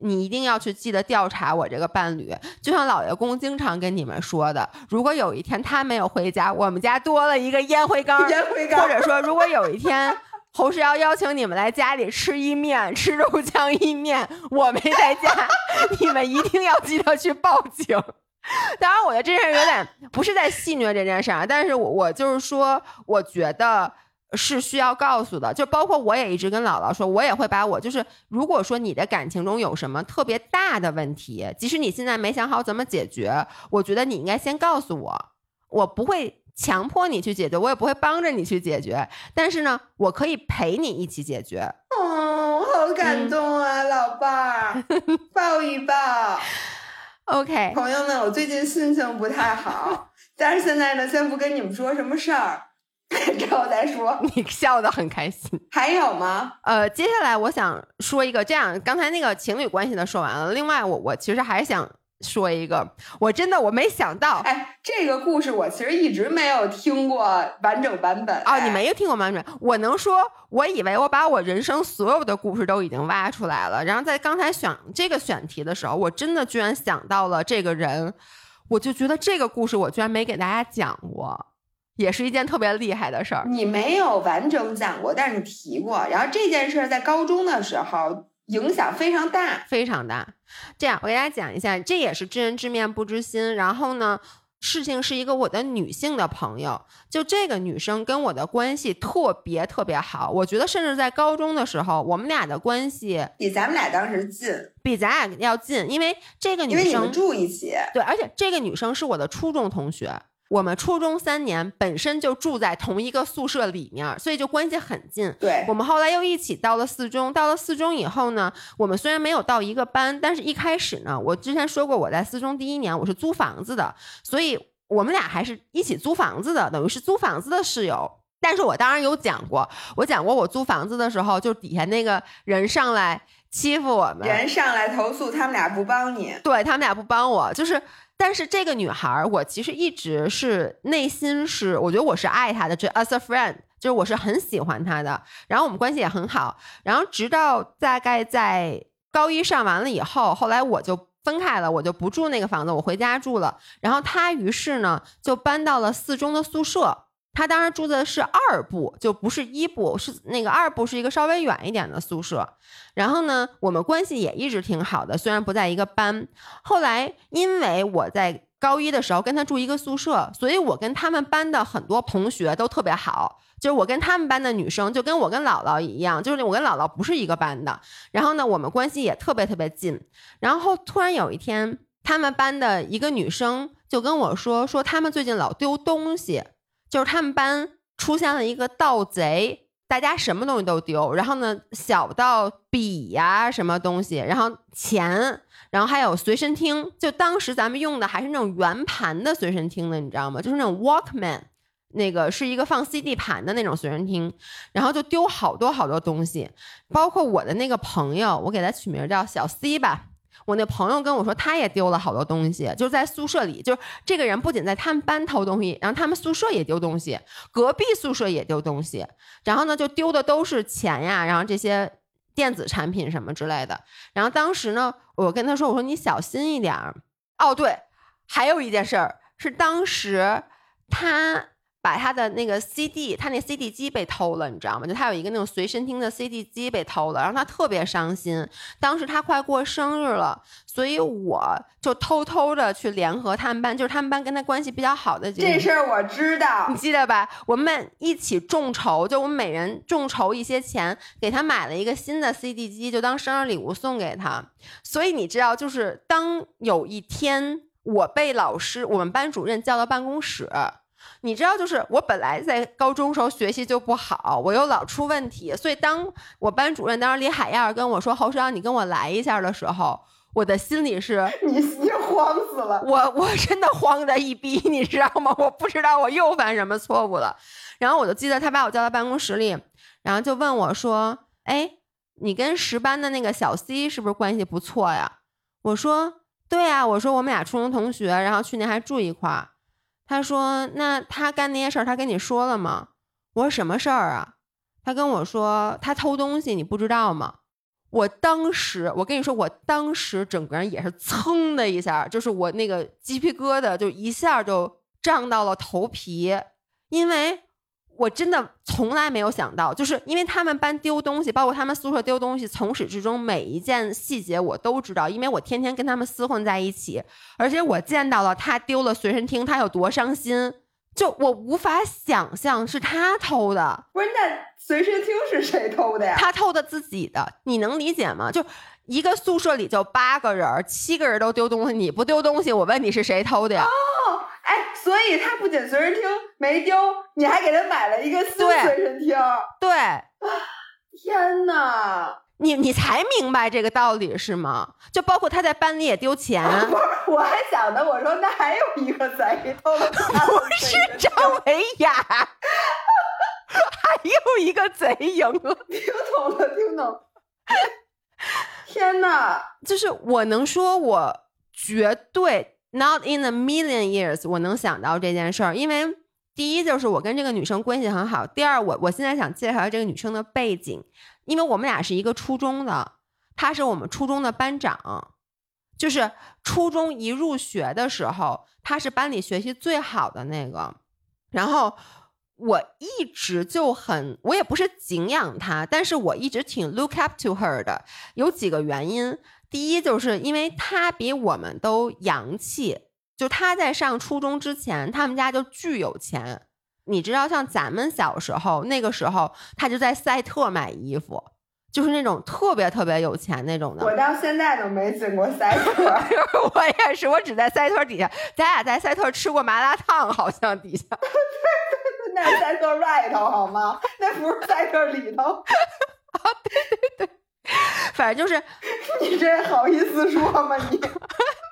你一定要去记得调查我这个伴侣，就像老爷公经常跟你们说的，如果有一天他没有回家，我们家多了一个烟灰缸，烟灰缸，或者说如果有一天侯世尧邀请你们来家里吃意面，吃肉酱意面，我没在家，你们一定要记得去报警。当然，我的这件事有点不是在戏谑这件事啊，但是我我就是说，我觉得。是需要告诉的，就包括我也一直跟姥姥说，我也会把我就是，如果说你的感情中有什么特别大的问题，即使你现在没想好怎么解决，我觉得你应该先告诉我，我不会强迫你去解决，我也不会帮着你去解决，但是呢，我可以陪你一起解决。哦，好感动啊，老伴儿，抱一抱。OK，朋友们，我最近心情不太好，但是现在呢，先不跟你们说什么事儿。之后再说，你笑得很开心。还有吗？呃，接下来我想说一个，这样刚才那个情侣关系的说完了。另外，我我其实还想说一个，我真的我没想到，哎，这个故事我其实一直没有听过完整版本。哦，你没有听过完整？我能说，我以为我把我人生所有的故事都已经挖出来了。然后在刚才选这个选题的时候，我真的居然想到了这个人，我就觉得这个故事我居然没给大家讲过。也是一件特别厉害的事儿。你没有完整讲过，但是你提过。然后这件事儿在高中的时候影响非常大，非常大。这样，我给大家讲一下，这也是知人知面不知心。然后呢，事情是一个我的女性的朋友，就这个女生跟我的关系特别特别好。我觉得甚至在高中的时候，我们俩的关系比咱们俩当时近，比咱俩要近，因为这个女生住一起。对，而且这个女生是我的初中同学。我们初中三年本身就住在同一个宿舍里面，所以就关系很近。对，我们后来又一起到了四中，到了四中以后呢，我们虽然没有到一个班，但是一开始呢，我之前说过我在四中第一年我是租房子的，所以我们俩还是一起租房子的，等于是租房子的室友。但是我当然有讲过，我讲过我租房子的时候，就底下那个人上来欺负我们，人上来投诉他们俩不帮你，对他们俩不帮我，就是。但是这个女孩，我其实一直是内心是，我觉得我是爱她的，这 as a friend，就是我是很喜欢她的。然后我们关系也很好。然后直到大概在高一上完了以后，后来我就分开了，我就不住那个房子，我回家住了。然后她于是呢就搬到了四中的宿舍。她当时住的是二部，就不是一部，是那个二部是一个稍微远一点的宿舍。然后呢，我们关系也一直挺好的，虽然不在一个班。后来因为我在高一的时候跟她住一个宿舍，所以我跟他们班的很多同学都特别好。就是我跟他们班的女生，就跟我跟姥姥一样，就是我跟姥姥不是一个班的。然后呢，我们关系也特别特别近。然后突然有一天，他们班的一个女生就跟我说，说他们最近老丢东西。就是他们班出现了一个盗贼，大家什么东西都丢，然后呢，小到笔呀什么东西，然后钱，然后还有随身听，就当时咱们用的还是那种圆盘的随身听的，你知道吗？就是那种 Walkman，那个是一个放 CD 盘的那种随身听，然后就丢好多好多东西，包括我的那个朋友，我给他取名叫小 C 吧。我那朋友跟我说，他也丢了好多东西，就是在宿舍里，就是这个人不仅在他们班偷东西，然后他们宿舍也丢东西，隔壁宿舍也丢东西，然后呢，就丢的都是钱呀，然后这些电子产品什么之类的。然后当时呢，我跟他说，我说你小心一点儿。哦，对，还有一件事儿是当时他。把他的那个 CD，他那 CD 机被偷了，你知道吗？就他有一个那种随身听的 CD 机被偷了，然后他特别伤心。当时他快过生日了，所以我就偷偷的去联合他们班，就是他们班跟他关系比较好的几个。这事儿我知道，你记得吧？我们一起众筹，就我们每人众筹一些钱，给他买了一个新的 CD 机，就当生日礼物送给他。所以你知道，就是当有一天我被老师，我们班主任叫到办公室。你知道，就是我本来在高中时候学习就不好，我又老出问题，所以当我班主任当时李海燕跟我说侯少你跟我来一下的时候，我的心里是 你心慌死了，我我真的慌的一逼，你知道吗？我不知道我又犯什么错误了。然后我就记得他把我叫到办公室里，然后就问我说：“哎，你跟十班的那个小 C 是不是关系不错呀？”我说：“对啊，我说我们俩初中同学，然后去年还住一块儿。”他说：“那他干那些事儿，他跟你说了吗？”我说：“什么事儿啊？”他跟我说：“他偷东西，你不知道吗？”我当时，我跟你说，我当时整个人也是噌的一下，就是我那个鸡皮疙瘩就一下就涨到了头皮，因为。我真的从来没有想到，就是因为他们班丢东西，包括他们宿舍丢东西，从始至终每一件细节我都知道，因为我天天跟他们厮混在一起，而且我见到了他丢了随身听，他有多伤心，就我无法想象是他偷的。不是，那随身听是谁偷的呀？他偷的自己的，你能理解吗？就一个宿舍里就八个人，七个人都丢东西，你不丢东西，我问你是谁偷的呀？哦。哎，所以他不仅随身听没丢，你还给他买了一个新随身听。对，天哪！你你才明白这个道理是吗？就包括他在班里也丢钱。不是，我还想着，我说那还有一个贼偷了不是张维雅，还有一个贼赢了。听懂了，听懂。天哪！就是我能说，我绝对。Not in a million years，我能想到这件事儿，因为第一就是我跟这个女生关系很好，第二我我现在想介绍这个女生的背景，因为我们俩是一个初中的，她是我们初中的班长，就是初中一入学的时候，她是班里学习最好的那个，然后我一直就很，我也不是敬仰她，但是我一直挺 look up to her 的，有几个原因。第一，就是因为他比我们都洋气，就他在上初中之前，他们家就巨有钱。你知道，像咱们小时候那个时候，他就在赛特买衣服，就是那种特别特别有钱那种的。我到现在都没进过赛特，我也是，我只在赛特底下。咱俩在赛特吃过麻辣烫，好像底下。那赛特外头好吗？那不是赛特里头。啊，对对对。反正就是，你这好意思说吗？你，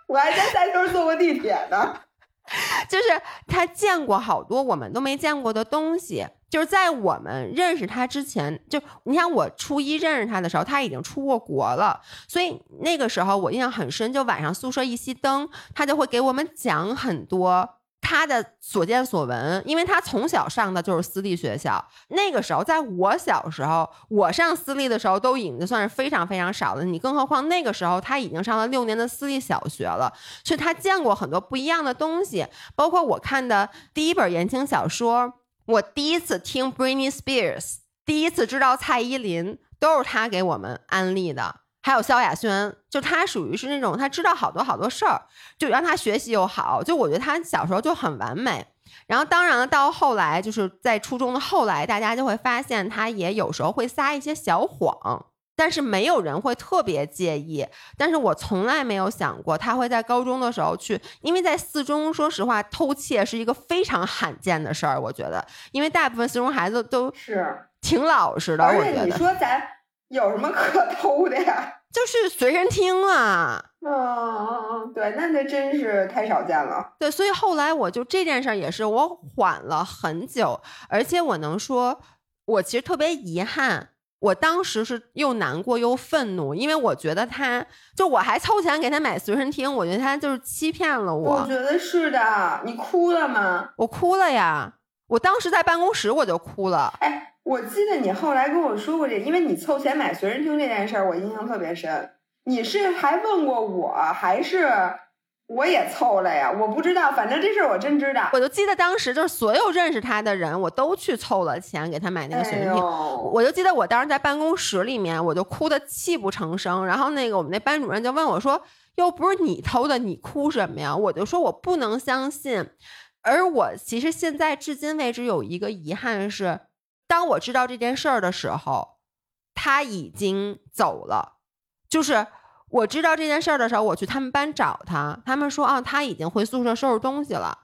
我还在赛特坐过地铁呢。就是他见过好多我们都没见过的东西。就是在我们认识他之前，就你看我初一认识他的时候，他已经出过国了。所以那个时候我印象很深，就晚上宿舍一熄灯，他就会给我们讲很多。他的所见所闻，因为他从小上的就是私立学校。那个时候，在我小时候，我上私立的时候都已经算是非常非常少的。你更何况那个时候他已经上了六年的私立小学了，所以他见过很多不一样的东西。包括我看的第一本言情小说，我第一次听 Britney Spears，第一次知道蔡依林，都是他给我们安利的。还有萧亚轩，就他属于是那种他知道好多好多事儿，就让他学习又好，就我觉得他小时候就很完美。然后当然了，到后来就是在初中的后来，大家就会发现他也有时候会撒一些小谎，但是没有人会特别介意。但是我从来没有想过他会在高中的时候去，因为在四中，说实话，偷窃是一个非常罕见的事儿。我觉得，因为大部分四中孩子都是挺老实的。而且你说咱有什么可 偷的呀？就是随身听啊。嗯，对，那这真是太少见了。对，所以后来我就这件事儿也是我缓了很久，而且我能说，我其实特别遗憾，我当时是又难过又愤怒，因为我觉得他就我还凑钱给他买随身听，我觉得他就是欺骗了我。我觉得是的，你哭了吗？我哭了呀，我当时在办公室我就哭了。哎，我记得你后来跟我说过这，因为你凑钱买随身听这件事儿，我印象特别深。你是还问过我，还是我也凑了呀？我不知道，反正这事儿我真知道。我就记得当时就是所有认识他的人，我都去凑了钱给他买那个随身听。我就记得我当时在办公室里面，我就哭得泣不成声。然后那个我们那班主任就问我说：“又不是你偷的，你哭什么呀？”我就说我不能相信。而我其实现在至今为止有一个遗憾是，当我知道这件事儿的时候，他已经走了，就是。我知道这件事儿的时候，我去他们班找他，他们说啊，他已经回宿舍收拾东西了，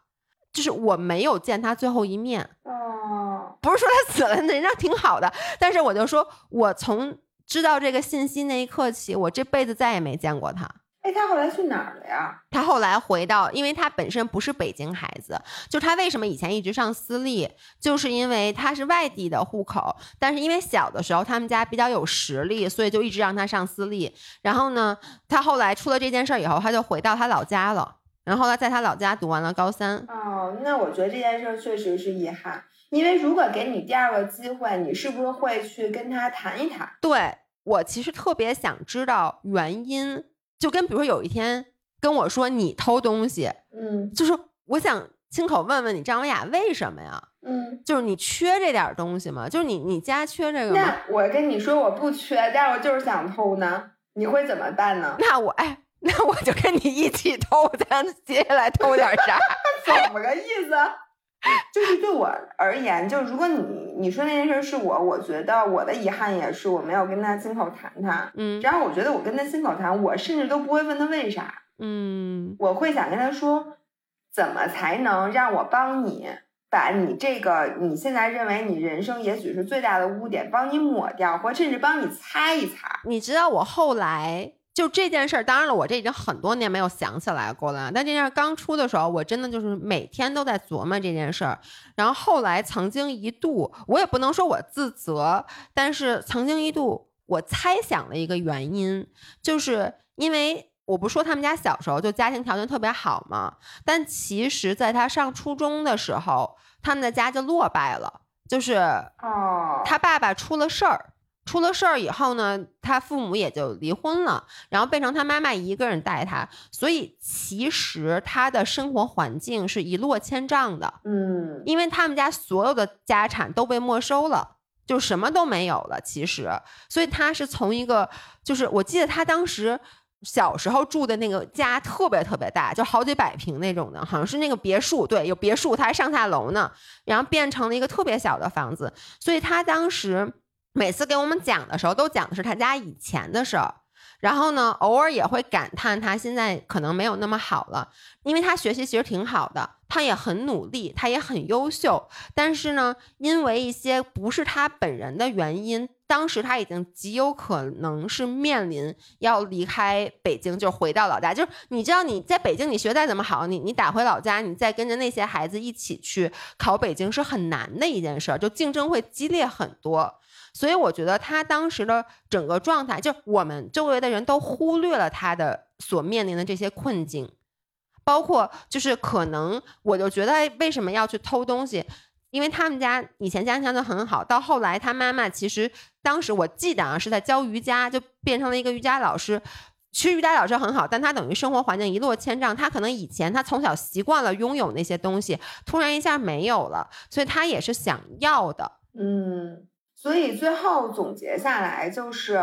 就是我没有见他最后一面。哦，不是说他死了，人家挺好的，但是我就说，我从知道这个信息那一刻起，我这辈子再也没见过他。哎，他后来去哪儿了呀？他后来回到，因为他本身不是北京孩子，就他为什么以前一直上私立，就是因为他是外地的户口，但是因为小的时候他们家比较有实力，所以就一直让他上私立。然后呢，他后来出了这件事儿以后，他就回到他老家了，然后呢，在他老家读完了高三。哦，那我觉得这件事儿确实是遗憾，因为如果给你第二个机会，你是不是会去跟他谈一谈？对我其实特别想知道原因。就跟比如说有一天跟我说你偷东西，嗯，就是我想亲口问问你张文雅为什么呀？嗯，就是你缺这点东西吗？就是你你家缺这个吗？那我跟你说我不缺，但是我就是想偷呢，你会怎么办呢？那我哎，那我就跟你一起偷，咱接下来偷点啥？怎么个意思？就是对我而言，就如果你你说那件事是我，我觉得我的遗憾也是我没有跟他亲口谈谈。嗯，然后我觉得我跟他亲口谈，我甚至都不会问他为啥。嗯，我会想跟他说，怎么才能让我帮你把你这个你现在认为你人生也许是最大的污点，帮你抹掉，或甚至帮你擦一擦。你知道我后来。就这件事儿，当然了，我这已经很多年没有想起来过了。但这件事刚出的时候，我真的就是每天都在琢磨这件事儿。然后后来曾经一度，我也不能说我自责，但是曾经一度我猜想了一个原因，就是因为我不说他们家小时候就家庭条件特别好嘛，但其实在他上初中的时候，他们的家就落败了，就是哦，他爸爸出了事儿。出了事儿以后呢，他父母也就离婚了，然后变成他妈妈一个人带他，所以其实他的生活环境是一落千丈的。嗯，因为他们家所有的家产都被没收了，就什么都没有了。其实，所以他是从一个，就是我记得他当时小时候住的那个家特别特别大，就好几百平那种的，好像是那个别墅，对，有别墅，他还上下楼呢，然后变成了一个特别小的房子，所以他当时。每次给我们讲的时候，都讲的是他家以前的事儿，然后呢，偶尔也会感叹他现在可能没有那么好了，因为他学习其实挺好的，他也很努力，他也很优秀，但是呢，因为一些不是他本人的原因，当时他已经极有可能是面临要离开北京，就回到老家。就是你知道你在北京你学再怎么好，你你打回老家，你再跟着那些孩子一起去考北京是很难的一件事，就竞争会激烈很多。所以我觉得他当时的整个状态，就我们周围的人都忽略了他的所面临的这些困境，包括就是可能我就觉得为什么要去偷东西，因为他们家以前家庭条件很好，到后来他妈妈其实当时我记得啊是在教瑜伽，就变成了一个瑜伽老师。其实瑜伽老师很好，但他等于生活环境一落千丈。他可能以前他从小习惯了拥有那些东西，突然一下没有了，所以他也是想要的。嗯。所以最后总结下来就是。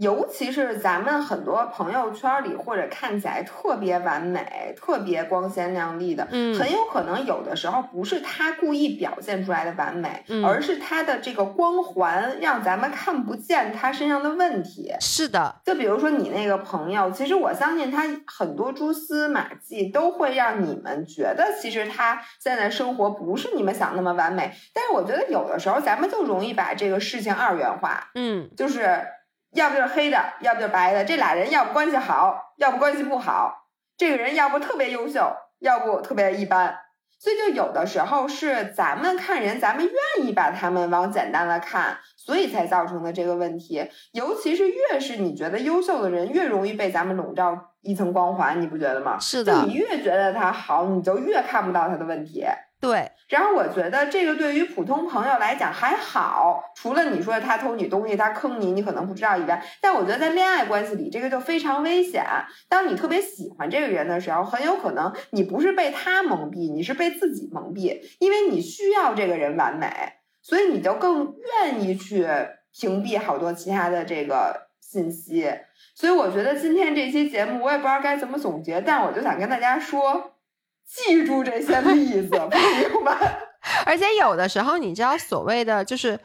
尤其是咱们很多朋友圈里，或者看起来特别完美、特别光鲜亮丽的，嗯，很有可能有的时候不是他故意表现出来的完美，嗯，而是他的这个光环让咱们看不见他身上的问题。是的，就比如说你那个朋友，其实我相信他很多蛛丝马迹都会让你们觉得，其实他现在生活不是你们想那么完美。但是我觉得有的时候咱们就容易把这个事情二元化，嗯，就是。要不就是黑的，要不就是白的。这俩人要不关系好，要不关系不好。这个人要不特别优秀，要不特别一般。所以就有的时候是咱们看人，咱们愿意把他们往简单了看，所以才造成的这个问题。尤其是越是你觉得优秀的人，越容易被咱们笼罩一层光环，你不觉得吗？是的，你越觉得他好，你就越看不到他的问题。对，然后我觉得这个对于普通朋友来讲还好，除了你说他偷你东西，他坑你，你可能不知道以外，但我觉得在恋爱关系里，这个就非常危险。当你特别喜欢这个人的时候，很有可能你不是被他蒙蔽，你是被自己蒙蔽，因为你需要这个人完美，所以你就更愿意去屏蔽好多其他的这个信息。所以我觉得今天这期节目，我也不知道该怎么总结，但我就想跟大家说。记住这些例子，朋友们。而且有的时候，你知道，所谓的就是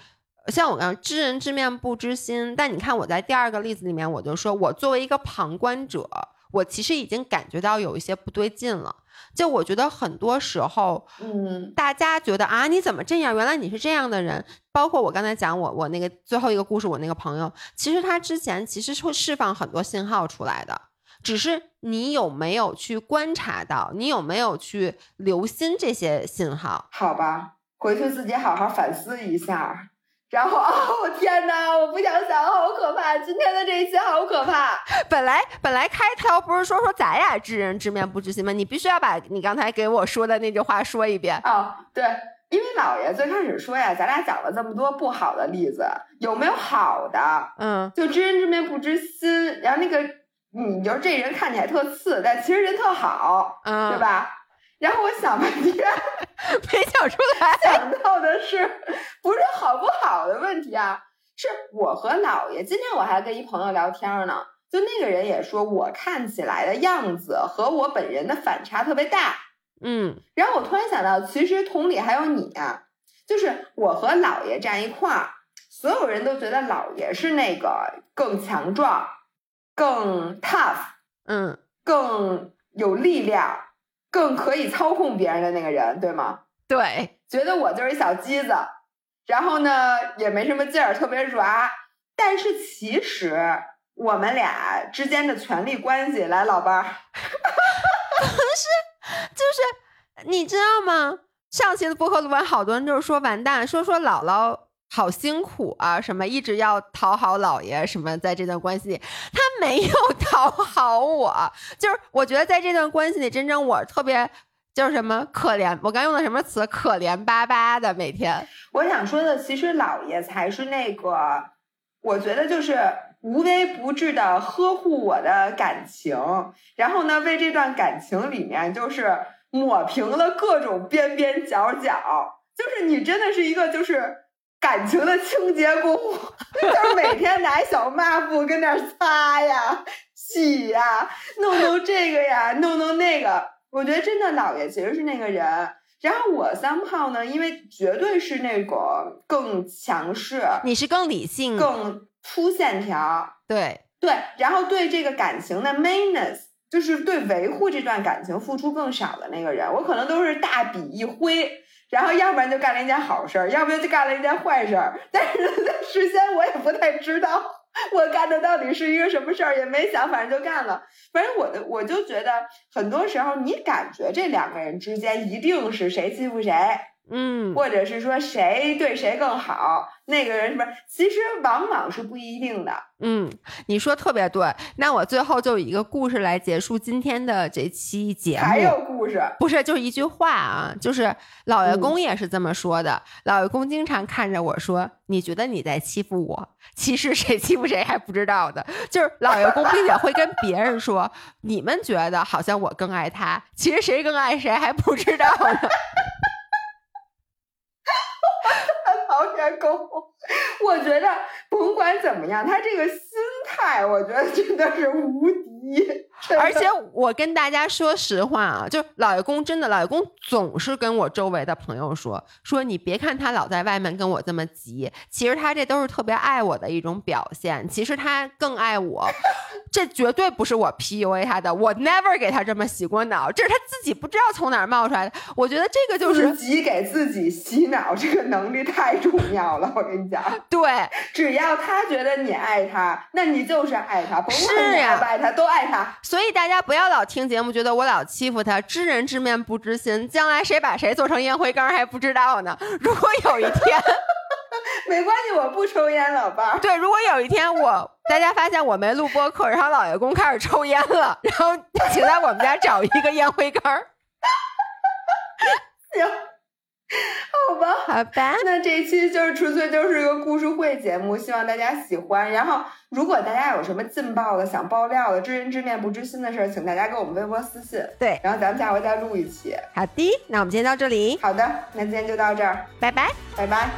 像我刚刚知人知面不知心。但你看，我在第二个例子里面，我就说我作为一个旁观者，我其实已经感觉到有一些不对劲了。就我觉得很多时候，嗯，大家觉得啊，你怎么这样？原来你是这样的人。包括我刚才讲我我那个最后一个故事，我那个朋友，其实他之前其实会释放很多信号出来的。只是你有没有去观察到？你有没有去留心这些信号？好吧，回去自己好好反思一下。然后，哦天哪，我不想想，好可怕！今天的这一期好可怕。本来本来开头不是说说咱俩知人知面不知心吗？你必须要把你刚才给我说的那句话说一遍。哦，对，因为姥爷最开始说呀，咱俩讲了这么多不好的例子，有没有好的？嗯，就知人知面不知心，然后那个。你就这人看起来特次，但其实人特好，嗯，对吧？然后我想半天 没想出来，想到的是不是好不好的问题啊？是我和姥爷。今天我还跟一朋友聊天呢，就那个人也说我看起来的样子和我本人的反差特别大，嗯。然后我突然想到，其实同理还有你啊，就是我和姥爷站一块儿，所有人都觉得姥爷是那个更强壮。更 tough，嗯，更有力量，更可以操控别人的那个人，对吗？对，觉得我就是一小鸡子，然后呢也没什么劲儿，特别软。但是其实我们俩之间的权力关系，来，老伴儿，不是，就是你知道吗？上期的播客录完，好多人就是说完蛋，说说姥姥。好辛苦啊！什么一直要讨好老爷？什么在这段关系里，他没有讨好我，就是我觉得在这段关系里，真正我特别叫什么可怜。我刚用的什么词？可怜巴巴的每天。我想说的，其实老爷才是那个，我觉得就是无微不至的呵护我的感情，然后呢，为这段感情里面就是抹平了各种边边角角。就是你真的是一个就是。感情的清洁工，就是每天拿小抹布跟那儿擦呀、洗呀、弄弄这个呀、弄弄那个。我觉得真的老爷其实是那个人。然后我三炮呢，因为绝对是那个更强势，你是更理性、更粗线条，对对。然后对这个感情的 maintenance，就是对维护这段感情付出更少的那个人，我可能都是大笔一挥。然后要不然就干了一件好事儿，要不然就干了一件坏事儿。但是事先我也不太知道我干的到底是一个什么事儿，也没想，反正就干了。反正我的我就觉得，很多时候你感觉这两个人之间一定是谁欺负谁。嗯，或者是说谁对谁更好，那个人是不是？其实往往是不一定的。嗯，你说特别对。那我最后就以一个故事来结束今天的这期节目。还有故事？不是，就是一句话啊，就是老爷公也是这么说的。老爷公经常看着我说：“你觉得你在欺负我？其实谁欺负谁还不知道的。”就是老爷公，并且会跟别人说：“你们觉得好像我更爱他，其实谁更爱谁还不知道呢。”好 员工，我觉得甭管怎么样，他这个心态，我觉得真的是无敌。而且我跟大家说实话啊，就老爷公真的，老爷公总是跟我周围的朋友说说，你别看他老在外面跟我这么急，其实他这都是特别爱我的一种表现。其实他更爱我，这绝对不是我 PUA 他的，我 never 给他这么洗过脑，这是他自己不知道从哪儿冒出来的。我觉得这个就是自己给自己洗脑，这个能力太重要了。我跟你讲，对，只要他觉得你爱他，那你就是爱他，甭是管你呀爱不爱他，都爱他。所以大家不要老听节目，觉得我老欺负他，知人知面不知心，将来谁把谁做成烟灰缸还不知道呢。如果有一天，没关系，我不抽烟，老伴儿。对，如果有一天我大家发现我没录播客，然后老爷公开始抽烟了，然后请在我们家找一个烟灰缸 好吧。好吧？那这一期就是纯粹就是一个故事会节目，希望大家喜欢。然后，如果大家有什么劲爆的、想爆料的、知人知面不知心的事儿，请大家给我们微博私信。对，然后咱们下回再录一期。好的，那我们今天到这里，好的，那今天就到这儿，拜拜。拜拜。